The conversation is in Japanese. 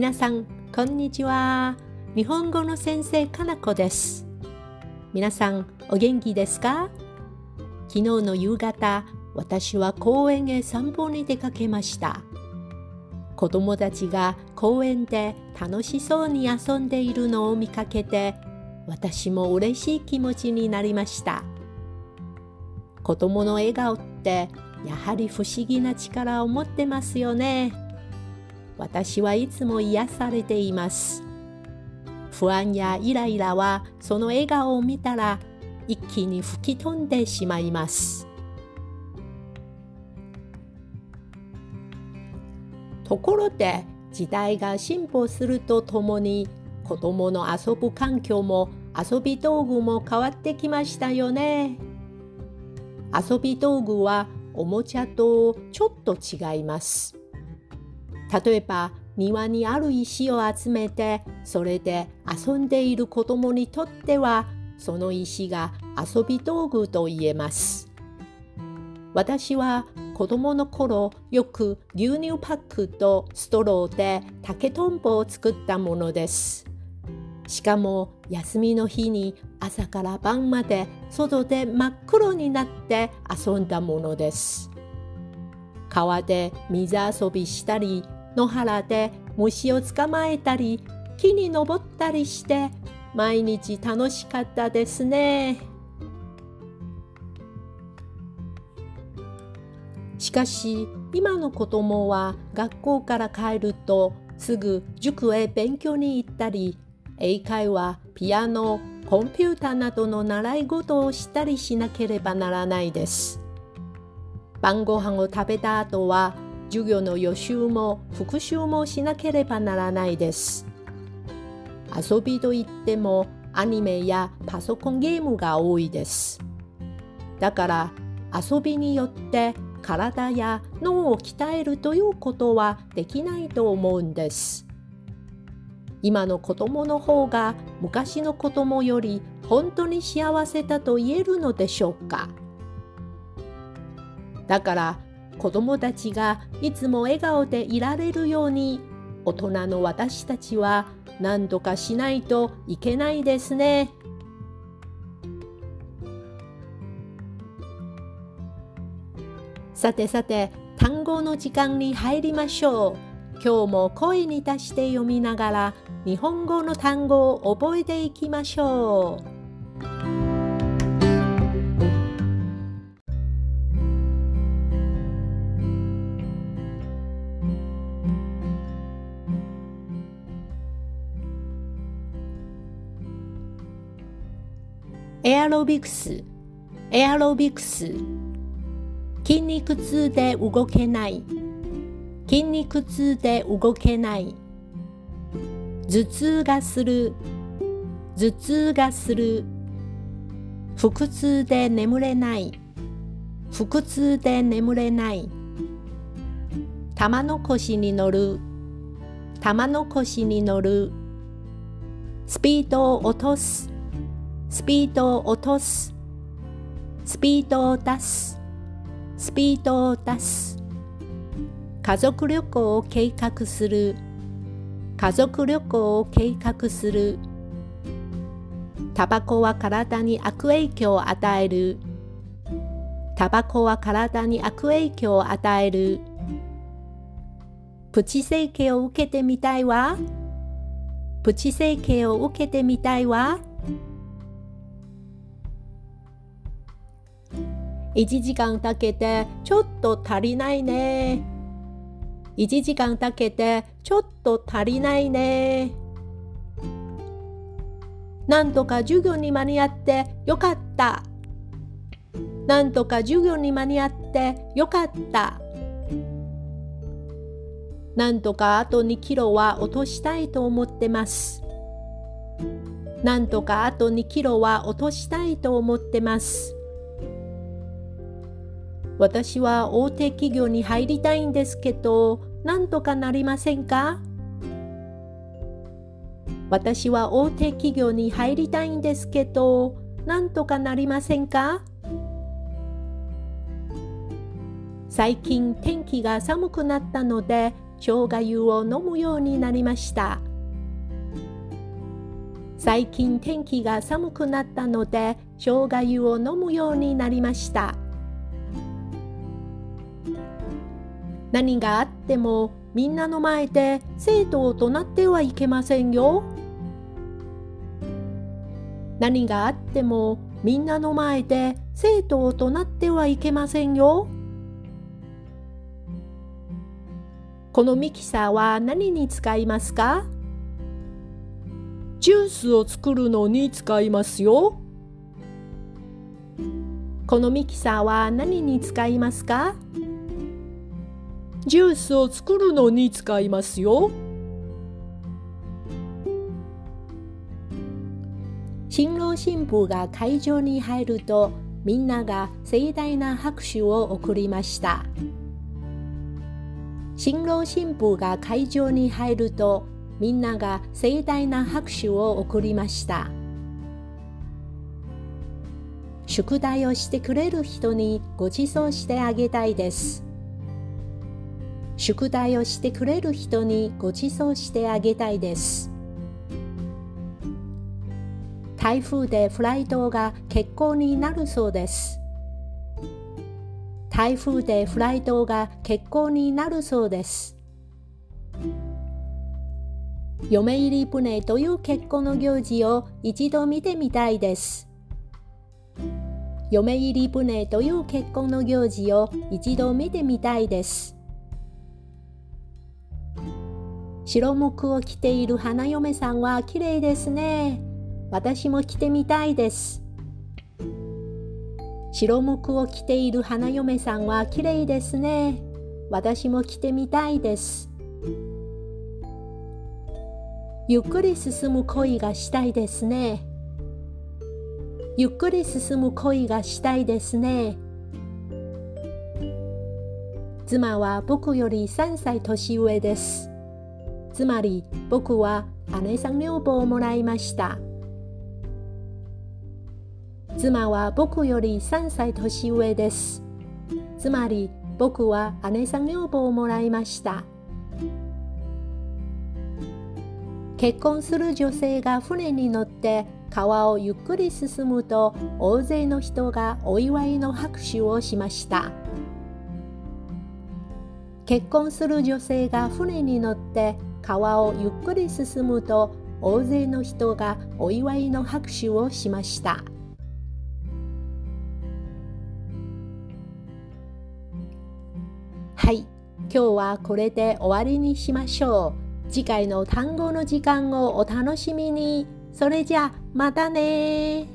皆さん、こんにちは。日本語の先生、かなこです。皆さん、お元気ですか？昨日の夕方、私は公園へ散歩に出かけました。子供たちが公園で楽しそうに遊んでいるのを見かけて、私も嬉しい気持ちになりました。子供の笑顔ってやはり不思議な力を持ってますよね。私はいつも癒されています。不安やイライラはその笑顔を見たら一気に吹き飛んでしまいます。ところで時代が進歩するとともに子供の遊ぶ環境も遊び道具も変わってきましたよね。遊び道具はおもちゃとちょっと違います。例えば庭にある石を集めてそれで遊んでいる子供にとってはその石が遊び道具と言えます。私は子供の頃よく牛乳パックとストローで竹とんぼを作ったものです。しかも休みの日に朝から晩まで外で真っ黒になって遊んだものです。川で水遊びしたり野原で虫を捕まえたり木に登ったりして毎日楽しかったですね。しかし今の子供は学校から帰るとすぐ塾へ勉強に行ったり英会話ピアノコンピューターなどの習い事をしたりしなければならないです。晩ご飯を食べた後は授業の予習も復習もしなければならないです。遊びといってもアニメやパソコンゲームが多いです。だから遊びによって体や脳を鍛えるということはできないと思うんです。今の子供の方が昔の子供より本当に幸せだと言えるのでしょうか？だから子供たちがいつも笑顔でいられるように大人の私たちは何とかしないといけないですね。さてさて単語の時間に入りましょう。今日も声に出して読みながら日本語の単語を覚えていきましょう。エアロビクス。エアロビクス。筋肉痛で動けない。筋肉痛で動けない。頭痛がする。頭痛がする。腹痛で眠れない。腹痛で眠れない。玉の腰に乗る。玉の腰に乗る。スピードを落とす。スピードを落とす。スピードを出す。スピードを出す。家族旅行を計画する。家族旅行を計画する。タバコは体に悪影響を与える。タバコは体に悪影響を与える。プチ整形を受けてみたいわ。プチ整形を受けてみたいわ。1時間かけてちょっと足りないね。1時間かけてちょっと足りないね。なんとか授業に間に合ってよかった。なんとか授業に間に合ってよかった。なんとかあと2キロは落としたいと思ってます。なんとかあと2キロは落としたいと思ってます。私は大手企業に入りたいんですけど、なんとかなりませんか？私は大手企業に入りたいんですけど、なんとかなりませんか？最近天気が寒くなったので、生姜湯を飲むようになりました。最近天気が寒くなったので生姜湯を飲むようになりました。何があってもみんなの前で生徒を怒鳴ってはいけませんよ。何があってもみんなの前で生徒を怒鳴ってはいけませんよ。このミキサーは何に使いますか？ジュースを作るのに使いますよ。このミキサーは何に使いますか？ジュースを作るのに使いますよ。新郎新婦が会場に入るとみんなが盛大な拍手を送りました。新郎新婦が会場に入るとみんなが盛大な拍手を送りました。宿題をしてくれる人にご馳走してあげたいです。宿題をしてくれる人にご馳走してあげたいです。台風でフライトが欠航になるそうです。台風でフライトが欠航になるそうです。嫁入り船という結婚の行事を一度見てみたいです。嫁入り船という結婚の行事を一度見てみたいです。白むくを着ている花嫁さんは綺麗ですね。私も着てみたいです。白むくを着ている花嫁さんは綺麗ですね。私も着てみたいです。ゆっくり進む恋がしたいですね。ゆっくり進む恋がしたいですね。妻は僕より3歳年上です。つまり僕は姉さん女房をもらいました。妻は僕より3歳年上です。つまり僕は姉さん女房をもらいました。結婚する女性が船に乗って川をゆっくり進むと大勢の人がお祝いの拍手をしました。結婚する女性が船に乗って川をゆっくり進むと大勢の人がお祝いの拍手をしました。はい今日はこれで終わりにしましょう。次回の単語の時間をお楽しみに。それじゃあまたね